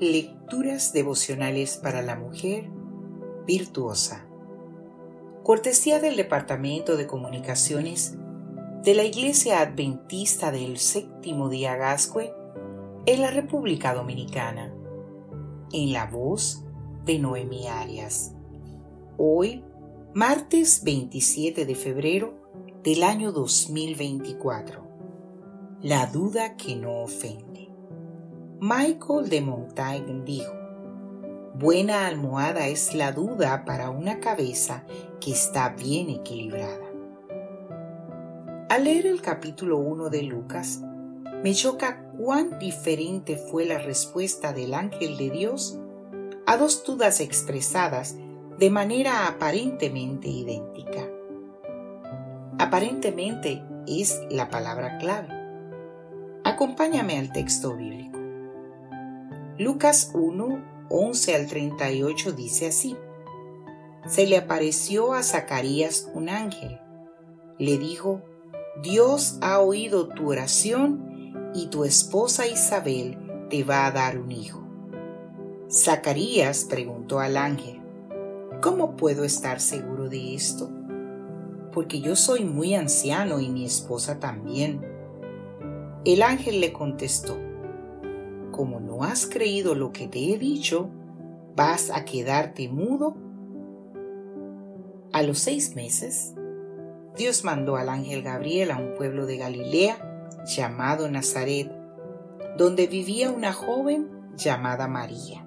Lecturas devocionales para la mujer virtuosa. Cortesía del Departamento de Comunicaciones de la Iglesia Adventista del Séptimo Día Gascue en la República Dominicana. En la voz de Noemi Arias. Hoy, martes 27 de febrero del año 2024. La duda que no ofende. Michael de Montaigne dijo, Buena almohada es la duda para una cabeza que está bien equilibrada. Al leer el capítulo 1 de Lucas, me choca cuán diferente fue la respuesta del ángel de Dios a dos dudas expresadas de manera aparentemente idéntica. Aparentemente es la palabra clave. Acompáñame al texto bíblico. Lucas 1, 11 al 38 dice así. Se le apareció a Zacarías un ángel. Le dijo, Dios ha oído tu oración y tu esposa Isabel te va a dar un hijo. Zacarías preguntó al ángel, ¿cómo puedo estar seguro de esto? Porque yo soy muy anciano y mi esposa también. El ángel le contestó, como no has creído lo que te he dicho, vas a quedarte mudo. A los seis meses, Dios mandó al ángel Gabriel a un pueblo de Galilea llamado Nazaret, donde vivía una joven llamada María.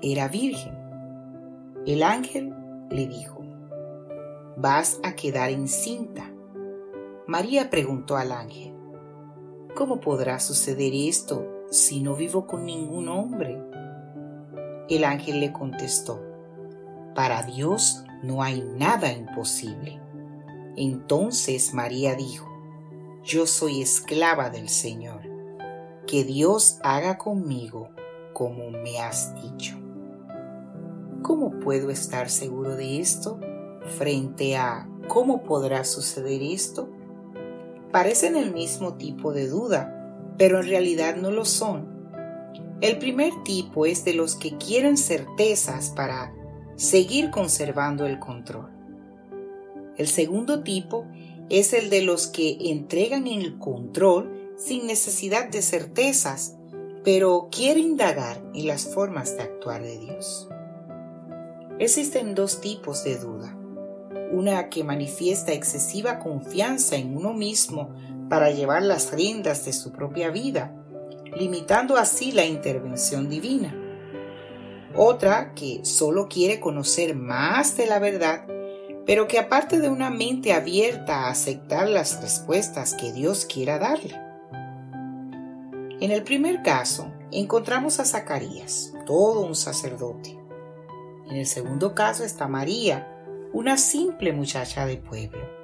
Era virgen. El ángel le dijo, vas a quedar encinta. María preguntó al ángel, ¿cómo podrá suceder esto si no vivo con ningún hombre? El ángel le contestó, para Dios no hay nada imposible. Entonces María dijo, yo soy esclava del Señor, que Dios haga conmigo como me has dicho. ¿Cómo puedo estar seguro de esto frente a cómo podrá suceder esto? Parecen el mismo tipo de duda, pero en realidad no lo son. El primer tipo es de los que quieren certezas para seguir conservando el control. El segundo tipo es el de los que entregan el control sin necesidad de certezas, pero quieren indagar en las formas de actuar de Dios. Existen dos tipos de duda. Una que manifiesta excesiva confianza en uno mismo para llevar las riendas de su propia vida, limitando así la intervención divina. Otra que solo quiere conocer más de la verdad, pero que aparte de una mente abierta a aceptar las respuestas que Dios quiera darle. En el primer caso, encontramos a Zacarías, todo un sacerdote. En el segundo caso está María, una simple muchacha de pueblo.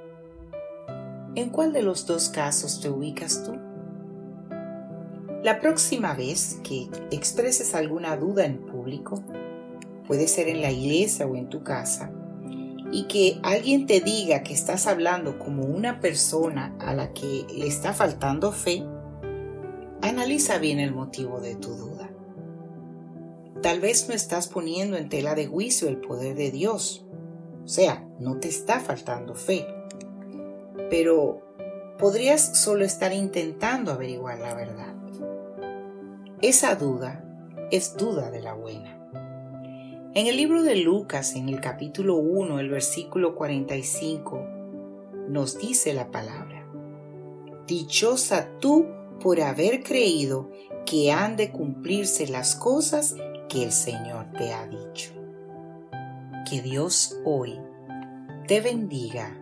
¿En cuál de los dos casos te ubicas tú? La próxima vez que expreses alguna duda en público, puede ser en la iglesia o en tu casa, y que alguien te diga que estás hablando como una persona a la que le está faltando fe, analiza bien el motivo de tu duda. Tal vez no estás poniendo en tela de juicio el poder de Dios, o sea, no te está faltando fe pero podrías solo estar intentando averiguar la verdad. Esa duda es duda de la buena. En el libro de Lucas, en el capítulo 1, el versículo 45, nos dice la palabra, Dichosa tú por haber creído que han de cumplirse las cosas que el Señor te ha dicho. Que Dios hoy te bendiga,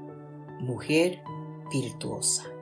mujer virtuosa.